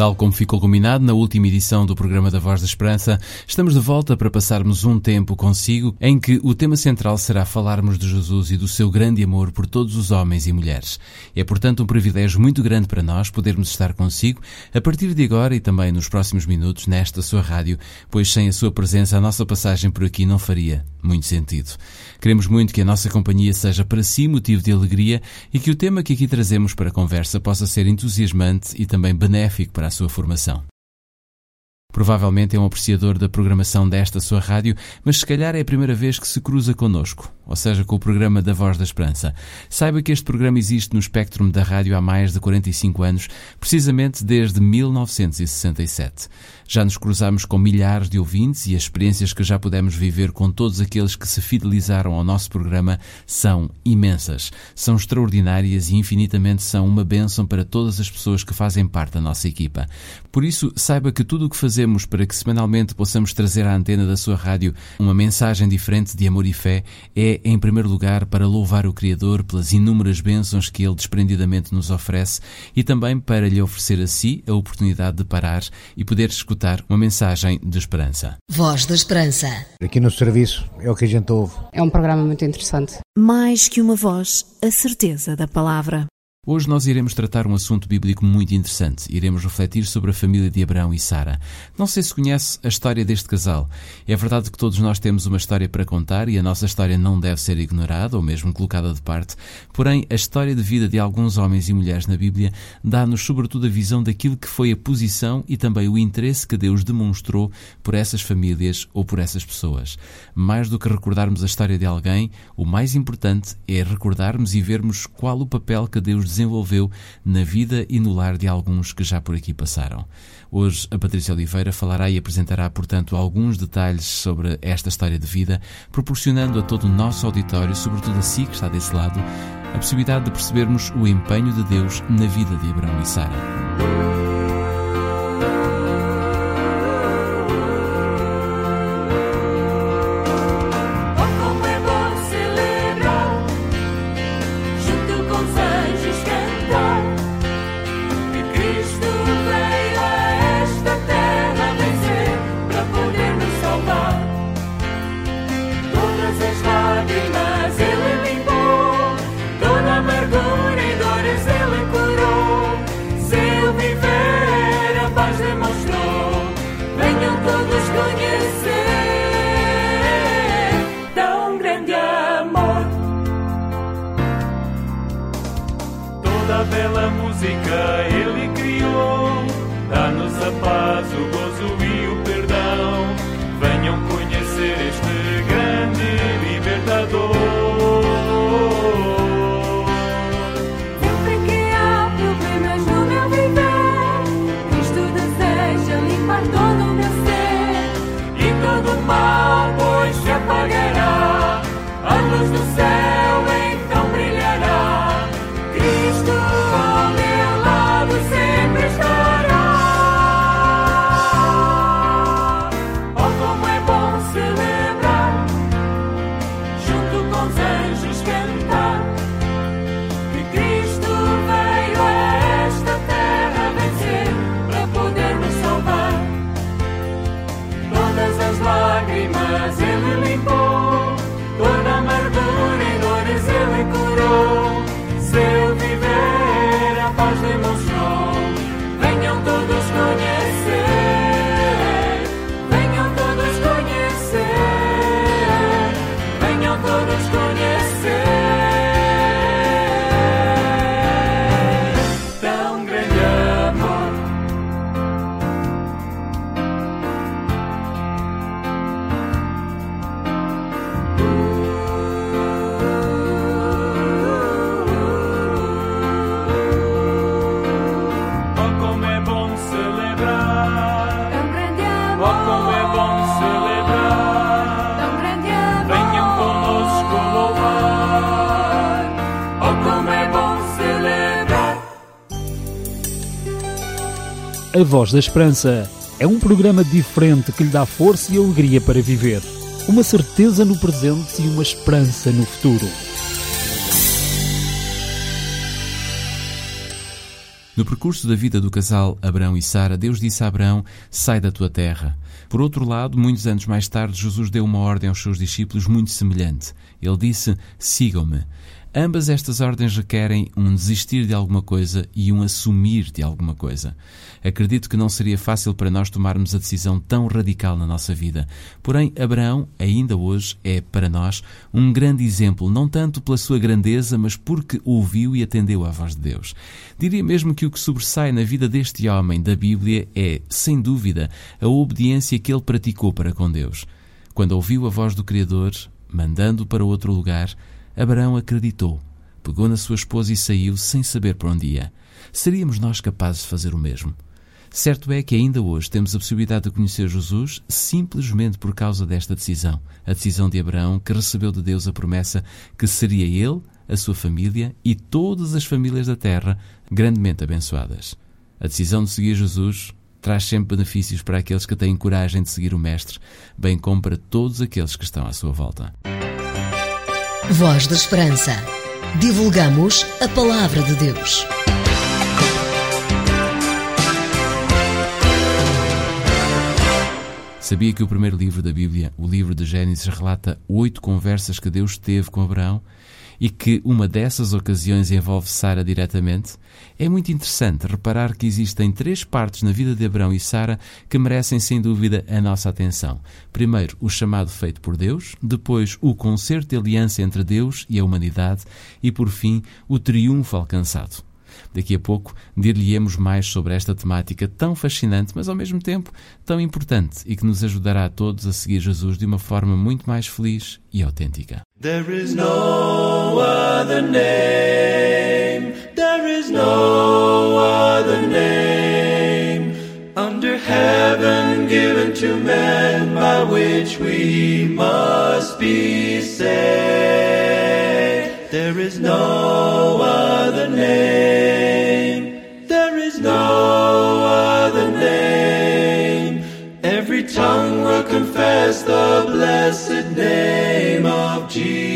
Tal como ficou combinado na última edição do programa da Voz da Esperança, estamos de volta para passarmos um tempo consigo em que o tema central será falarmos de Jesus e do seu grande amor por todos os homens e mulheres. É, portanto, um privilégio muito grande para nós podermos estar consigo a partir de agora e também nos próximos minutos nesta sua rádio, pois sem a sua presença a nossa passagem por aqui não faria muito sentido. Queremos muito que a nossa companhia seja para si motivo de alegria e que o tema que aqui trazemos para a conversa possa ser entusiasmante e também benéfico para a sua formação. Provavelmente é um apreciador da programação desta sua rádio, mas se calhar é a primeira vez que se cruza connosco, ou seja, com o programa da Voz da Esperança. Saiba que este programa existe no espectro da rádio há mais de 45 anos, precisamente desde 1967. Já nos cruzamos com milhares de ouvintes e as experiências que já pudemos viver com todos aqueles que se fidelizaram ao nosso programa são imensas, são extraordinárias e infinitamente são uma bênção para todas as pessoas que fazem parte da nossa equipa. Por isso, saiba que tudo o que fazemos para que semanalmente possamos trazer à antena da sua rádio uma mensagem diferente de amor e fé é, em primeiro lugar, para louvar o Criador pelas inúmeras bênçãos que Ele desprendidamente nos oferece e também para lhe oferecer a si a oportunidade de parar e poder escutar uma mensagem de esperança. Voz da Esperança. Aqui no serviço é o que a gente ouve. É um programa muito interessante. Mais que uma voz, a certeza da palavra. Hoje nós iremos tratar um assunto bíblico muito interessante. Iremos refletir sobre a família de Abraão e Sara. Não sei se conhece a história deste casal. É verdade que todos nós temos uma história para contar e a nossa história não deve ser ignorada ou mesmo colocada de parte. Porém, a história de vida de alguns homens e mulheres na Bíblia dá-nos sobretudo a visão daquilo que foi a posição e também o interesse que Deus demonstrou por essas famílias ou por essas pessoas. Mais do que recordarmos a história de alguém, o mais importante é recordarmos e vermos qual o papel que Deus desenvolveu na vida e no lar de alguns que já por aqui passaram. Hoje a Patrícia Oliveira falará e apresentará, portanto, alguns detalhes sobre esta história de vida, proporcionando a todo o nosso auditório, sobretudo a si que está desse lado, a possibilidade de percebermos o empenho de Deus na vida de Abraão e Sara. A Voz da Esperança é um programa diferente que lhe dá força e alegria para viver. Uma certeza no presente e uma esperança no futuro. No percurso da vida do casal Abraão e Sara, Deus disse a Abraão: Sai da tua terra. Por outro lado, muitos anos mais tarde, Jesus deu uma ordem aos seus discípulos muito semelhante. Ele disse: Sigam-me. Ambas estas ordens requerem um desistir de alguma coisa e um assumir de alguma coisa. Acredito que não seria fácil para nós tomarmos a decisão tão radical na nossa vida. Porém, Abraão, ainda hoje, é, para nós, um grande exemplo, não tanto pela sua grandeza, mas porque ouviu e atendeu à voz de Deus. Diria mesmo que o que sobressai na vida deste homem da Bíblia é, sem dúvida, a obediência que ele praticou para com Deus. Quando ouviu a voz do Criador, mandando para outro lugar, Abraão acreditou, pegou na sua esposa e saiu sem saber para onde ia. Seríamos nós capazes de fazer o mesmo? Certo é que ainda hoje temos a possibilidade de conhecer Jesus simplesmente por causa desta decisão, a decisão de Abraão que recebeu de Deus a promessa que seria ele, a sua família e todas as famílias da terra grandemente abençoadas. A decisão de seguir Jesus traz sempre benefícios para aqueles que têm coragem de seguir o Mestre, bem como para todos aqueles que estão à sua volta. Voz da Esperança. Divulgamos a palavra de Deus. Sabia que o primeiro livro da Bíblia, o livro de Gênesis, relata oito conversas que Deus teve com Abraão e que uma dessas ocasiões envolve Sara diretamente, é muito interessante reparar que existem três partes na vida de Abraão e Sara que merecem sem dúvida a nossa atenção. Primeiro, o chamado feito por Deus, depois, o concerto de aliança entre Deus e a humanidade e, por fim, o triunfo alcançado. Daqui a pouco dir-lhe-emos mais sobre esta temática tão fascinante, mas ao mesmo tempo tão importante e que nos ajudará a todos a seguir Jesus de uma forma muito mais feliz e autêntica. No other name, there is no other name under heaven given to men by which we must be saved. There is no other name, there is no other name. Every tongue will confess the blessed name of Jesus.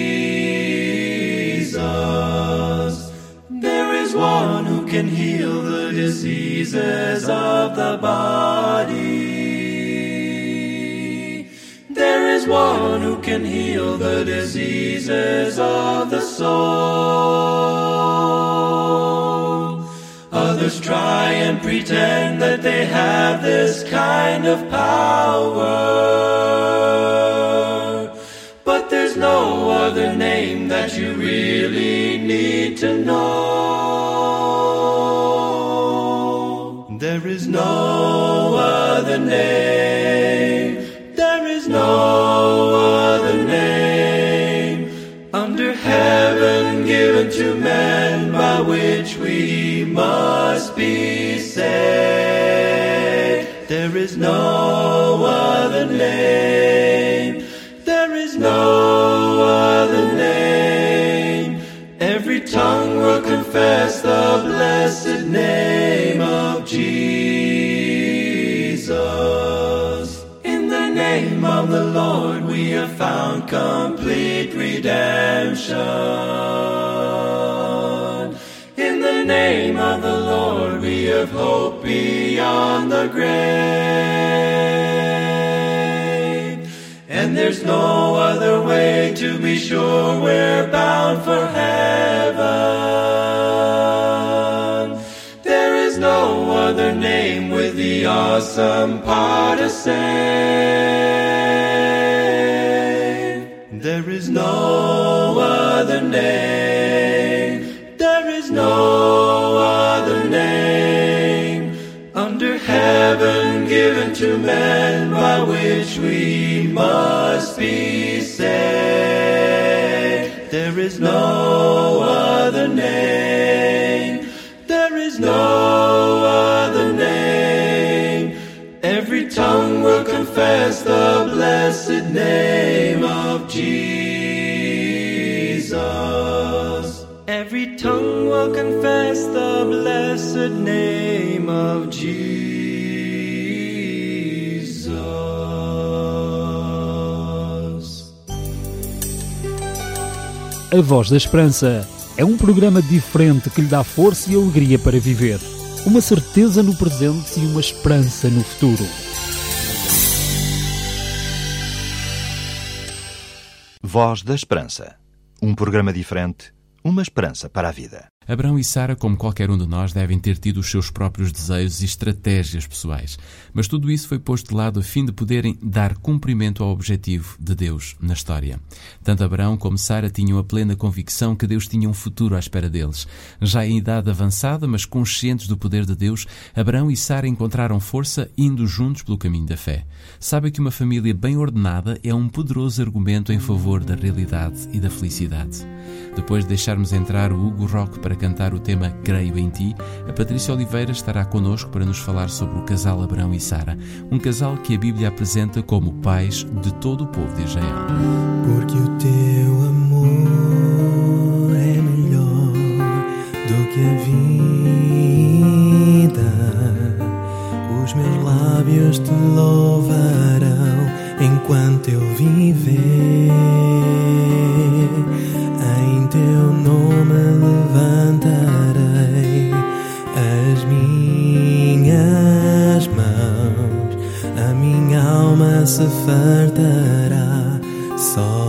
One who can heal the diseases of the body. There is one who can heal the diseases of the soul. Others try and pretend that they have this kind of power. But there's no other name that you really need to know. There is no other name. There is no other name under heaven given to man by which we must be saved. There is no other name. There is no other name. Every tongue will confess complete redemption. In the name of the Lord we have hope beyond the grave. And there's no other way to be sure we're bound for heaven. There is no other name with the awesome power to save. Heaven given to man by which we must be saved. There is no other name. There is no other name. Every tongue will confess the blessed name of Jesus. Tongue will confess the blessed name of Jesus. A Voz da Esperança é um programa diferente que lhe dá força e alegria para viver, uma certeza no presente e uma esperança no futuro. Voz da Esperança um programa diferente uma esperança para a vida. Abraão e Sara, como qualquer um de nós, devem ter tido os seus próprios desejos e estratégias pessoais. Mas tudo isso foi posto de lado a fim de poderem dar cumprimento ao objetivo de Deus na história. Tanto Abraão como Sara tinham a plena convicção que Deus tinha um futuro à espera deles. Já em idade avançada, mas conscientes do poder de Deus, Abraão e Sara encontraram força indo juntos pelo caminho da fé. Sabe que uma família bem ordenada é um poderoso argumento em favor da realidade e da felicidade. Depois de deixarmos entrar o Hugo Rock para cantar o tema Creio em Ti, a Patrícia Oliveira estará connosco para nos falar sobre o casal Abraão e Sara, um casal que a Bíblia apresenta como pais de todo o povo de Israel. Porque o teu amor é melhor do que a vida. Os meus lábios te louvarão enquanto eu viver. Teu nome levantarei as minhas mãos, a minha alma se fartará só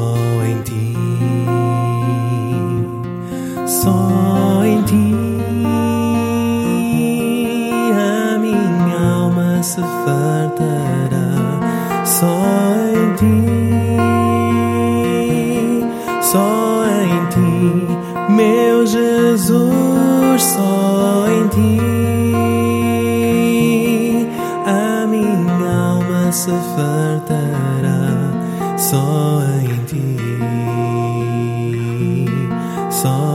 só em ti, só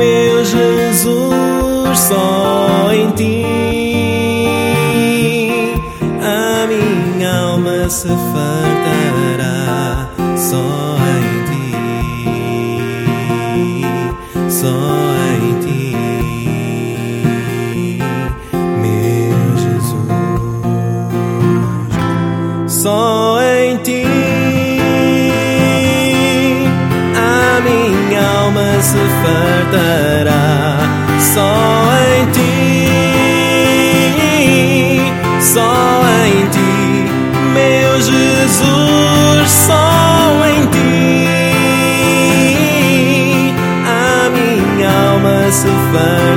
meu Jesus, só em ti. A minha alma se fartará só fartará só em ti, só em ti, meu Jesus, só em ti. A minha alma se fartará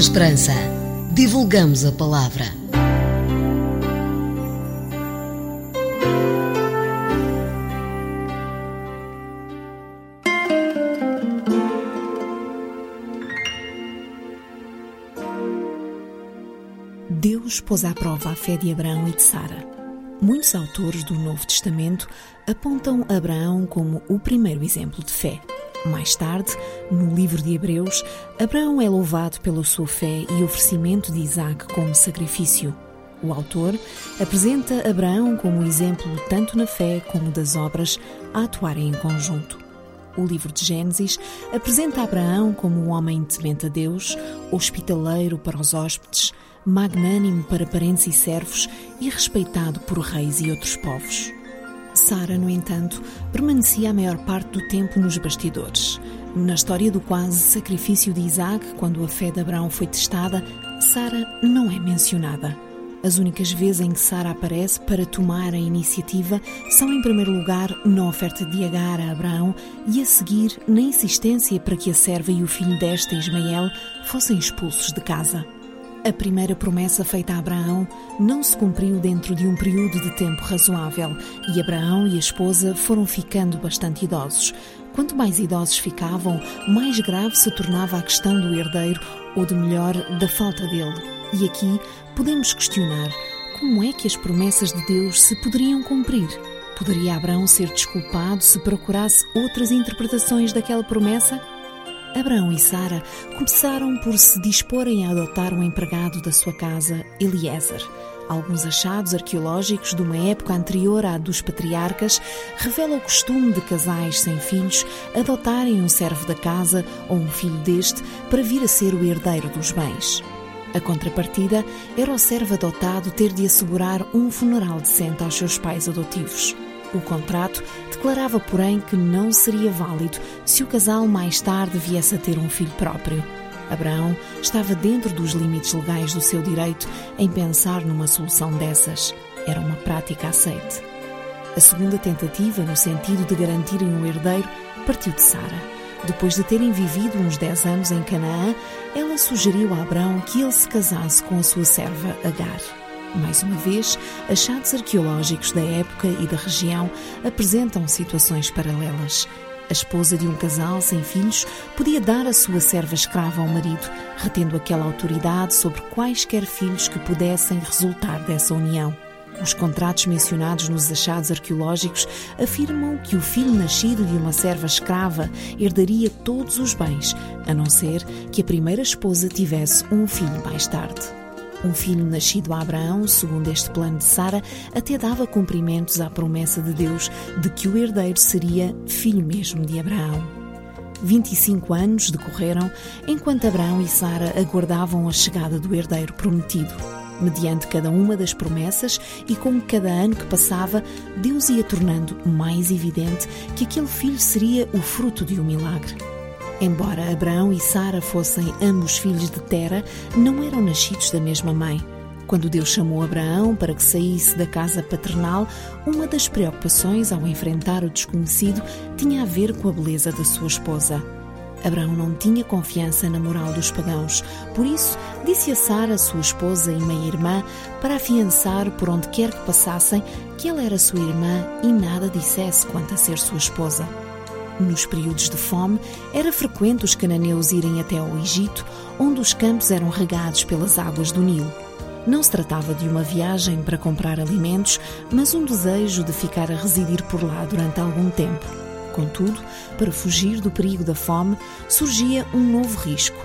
da Esperança. Divulgamos a palavra. Deus pôs à prova a fé de Abraão e de Sara. Muitos autores do Novo Testamento apontam Abraão como o primeiro exemplo de fé. Mais tarde, no livro de Hebreus, Abraão é louvado pela sua fé e oferecimento de Isaac como sacrifício. O autor apresenta Abraão como exemplo tanto na fé como das obras a atuarem em conjunto. O livro de Gênesis apresenta Abraão como um homem temente a Deus, hospitaleiro para os hóspedes, magnânimo para parentes e servos e respeitado por reis e outros povos. Sara, no entanto, permanecia a maior parte do tempo nos bastidores. Na história do quase sacrifício de Isaac, quando a fé de Abraão foi testada, Sara não é mencionada. As únicas vezes em que Sara aparece para tomar a iniciativa são, em primeiro lugar, na oferta de Agar a Abraão e, a seguir, na insistência para que a serva e o filho desta, Ismael, fossem expulsos de casa. A primeira promessa feita a Abraão não se cumpriu dentro de um período de tempo razoável e Abraão e a esposa foram ficando bastante idosos. Quanto mais idosos ficavam, mais grave se tornava a questão do herdeiro ou, de melhor, da falta dele. E aqui podemos questionar como é que as promessas de Deus se poderiam cumprir. Poderia Abraão ser desculpado se procurasse outras interpretações daquela promessa? Abraão e Sara começaram por se disporem a adotar um empregado da sua casa, Eliezer. Alguns achados arqueológicos de uma época anterior à dos patriarcas revelam o costume de casais sem filhos adotarem um servo da casa ou um filho deste para vir a ser o herdeiro dos bens. A contrapartida era o servo adotado ter de assegurar um funeral decente aos seus pais adotivos. O contrato declarava, porém, que não seria válido se o casal mais tarde viesse a ter um filho próprio. Abraão estava dentro dos limites legais do seu direito em pensar numa solução dessas. Era uma prática aceite. A segunda tentativa, no sentido de garantirem um herdeiro, partiu de Sara. Depois de terem vivido uns 10 anos em Canaã, ela sugeriu a Abraão que ele se casasse com a sua serva Agar. Mais uma vez, achados arqueológicos da época e da região apresentam situações paralelas. A esposa de um casal sem filhos podia dar a sua serva escrava ao marido, retendo aquela autoridade sobre quaisquer filhos que pudessem resultar dessa união. Os contratos mencionados nos achados arqueológicos afirmam que o filho nascido de uma serva escrava herdaria todos os bens, a não ser que a primeira esposa tivesse um filho mais tarde. Um filho nascido a Abraão, segundo este plano de Sara, até dava cumprimentos à promessa de Deus de que o herdeiro seria filho mesmo de Abraão. 25 anos decorreram enquanto Abraão e Sara aguardavam a chegada do herdeiro prometido. Mediante cada uma das promessas e com cada ano que passava, Deus ia tornando mais evidente que aquele filho seria o fruto de um milagre. Embora Abraão e Sara fossem ambos filhos de Tera, não eram nascidos da mesma mãe. Quando Deus chamou Abraão para que saísse da casa paternal, uma das preocupações ao enfrentar o desconhecido tinha a ver com a beleza da sua esposa. Abraão não tinha confiança na moral dos pagãos, por isso disse a Sara, sua esposa e meia-irmã, para afiançar por onde quer que passassem que ela era sua irmã e nada dissesse quanto a ser sua esposa. Nos períodos de fome, era frequente os cananeus irem até ao Egito, onde os campos eram regados pelas águas do Nilo. Não se tratava de uma viagem para comprar alimentos, mas um desejo de ficar a residir por lá durante algum tempo. Contudo, para fugir do perigo da fome, surgia um novo risco.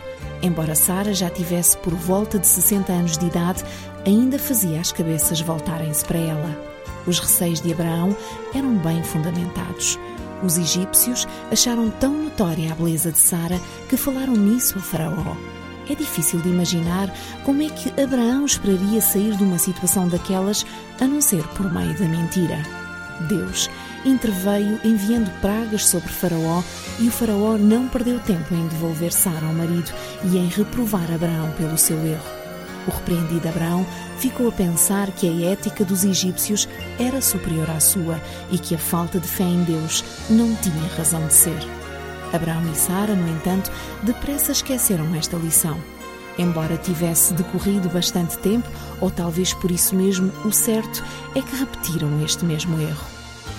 Embora Sara já tivesse por volta de 60 anos de idade, ainda fazia as cabeças voltarem-se para ela. Os receios de Abraão eram bem fundamentados. Os egípcios acharam tão notória a beleza de Sara que falaram nisso a Faraó. É difícil de imaginar como é que Abraão esperaria sair de uma situação daquelas a não ser por meio da mentira. Deus interveio enviando pragas sobre Faraó e o Faraó não perdeu tempo em devolver Sara ao marido e em reprovar Abraão pelo seu erro. O repreendido Abraão ficou a pensar que a ética dos egípcios era superior à sua e que a falta de fé em Deus não tinha razão de ser. Abraão e Sara, no entanto, depressa esqueceram esta lição. Embora tivesse decorrido bastante tempo, ou talvez por isso mesmo, o certo é que repetiram este mesmo erro.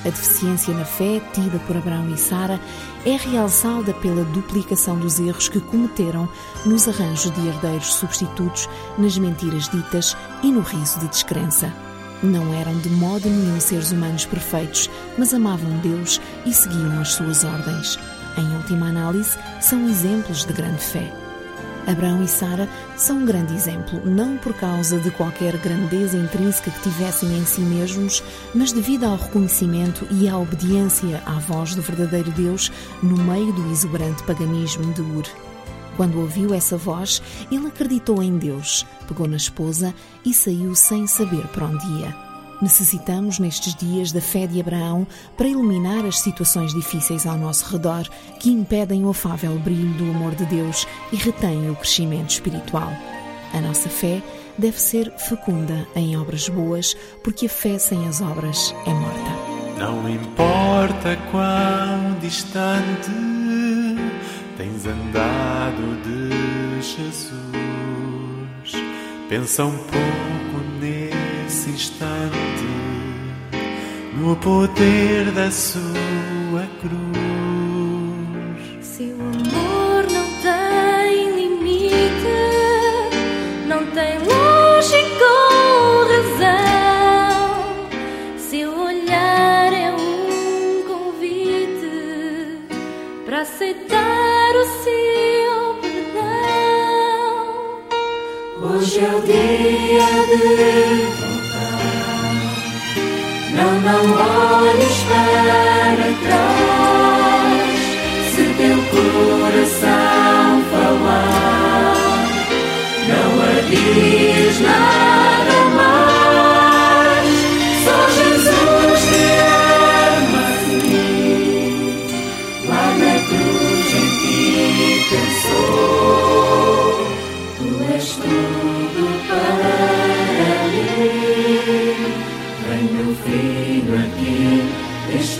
A deficiência na fé, tida por Abraão e Sara, é realçada pela duplicação dos erros que cometeram nos arranjos de herdeiros substitutos, nas mentiras ditas e no riso de descrença. Não eram de modo nenhum seres humanos perfeitos, mas amavam Deus e seguiam as suas ordens. Em última análise, são exemplos de grande fé. Abraão e Sara são um grande exemplo, não por causa de qualquer grandeza intrínseca que tivessem em si mesmos, mas devido ao reconhecimento e à obediência à voz do verdadeiro Deus no meio do exuberante paganismo de Ur. Quando ouviu essa voz, ele acreditou em Deus, pegou na esposa e saiu sem saber para onde ia. Necessitamos, nestes dias, da fé de Abraão para iluminar as situações difíceis ao nosso redor que impedem o afável brilho do amor de Deus e retêm o crescimento espiritual. A nossa fé deve ser fecunda em obras boas, porque a fé sem as obras é morta. Não importa quão distante tens andado de Jesus, pensa um pouco nesse instante no poder da sua cruz. Seu amor não tem limite, não tem lógica ou razão. Seu olhar é um convite para aceitar o seu perdão. Hoje é o dia de não olhes para trás.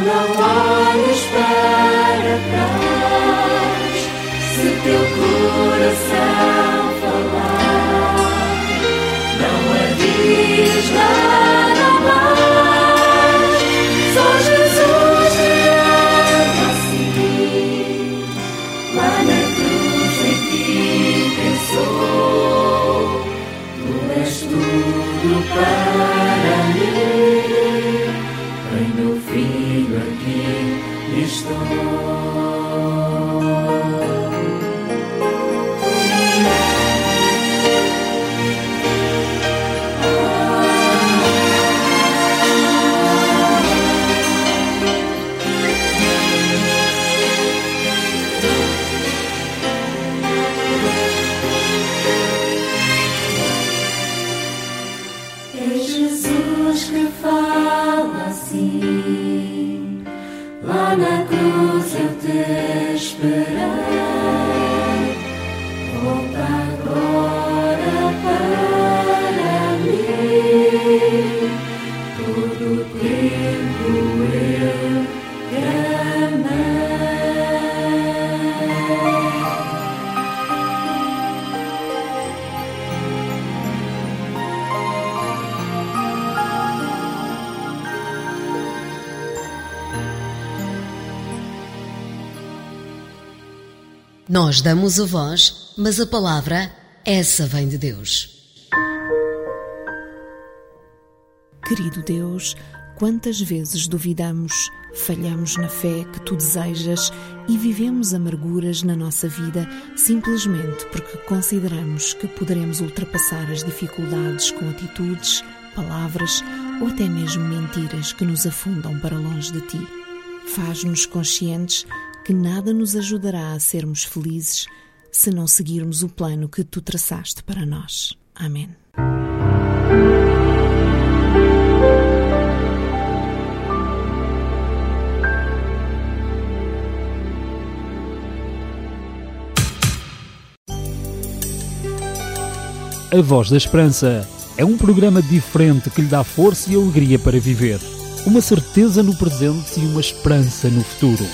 não olhes para trás, se teu coração. Cruz eu te esperar. Nós damos a voz, mas a palavra, essa vem de Deus. Querido Deus, quantas vezes duvidamos, falhamos na fé que tu desejas e vivemos amarguras na nossa vida simplesmente porque consideramos que poderemos ultrapassar as dificuldades com atitudes, palavras ou até mesmo mentiras que nos afundam para longe de ti. Faz-nos conscientes que nada nos ajudará a sermos felizes se não seguirmos o plano que tu traçaste para nós. Amém. A Voz da Esperança é um programa diferente que lhe dá força e alegria para viver. Uma certeza no presente e uma esperança no futuro.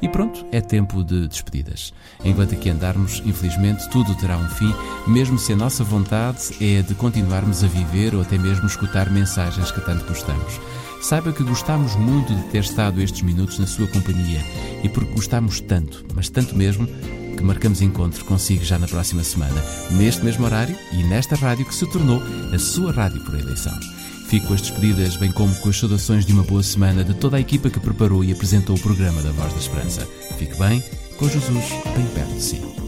E pronto, é tempo de despedidas. Enquanto aqui andarmos, infelizmente, tudo terá um fim, mesmo se a nossa vontade é de continuarmos a viver ou até mesmo escutar mensagens que tanto gostamos. Saiba que gostamos muito de ter estado estes minutos na sua companhia e porque gostamos tanto, mas tanto mesmo, que marcamos encontro consigo já na próxima semana, neste mesmo horário e nesta rádio que se tornou a sua rádio por eleição. Fico com as despedidas, bem como com as saudações de uma boa semana de toda a equipa que preparou e apresentou o programa da Voz da Esperança. Fique bem, com Jesus bem perto de si.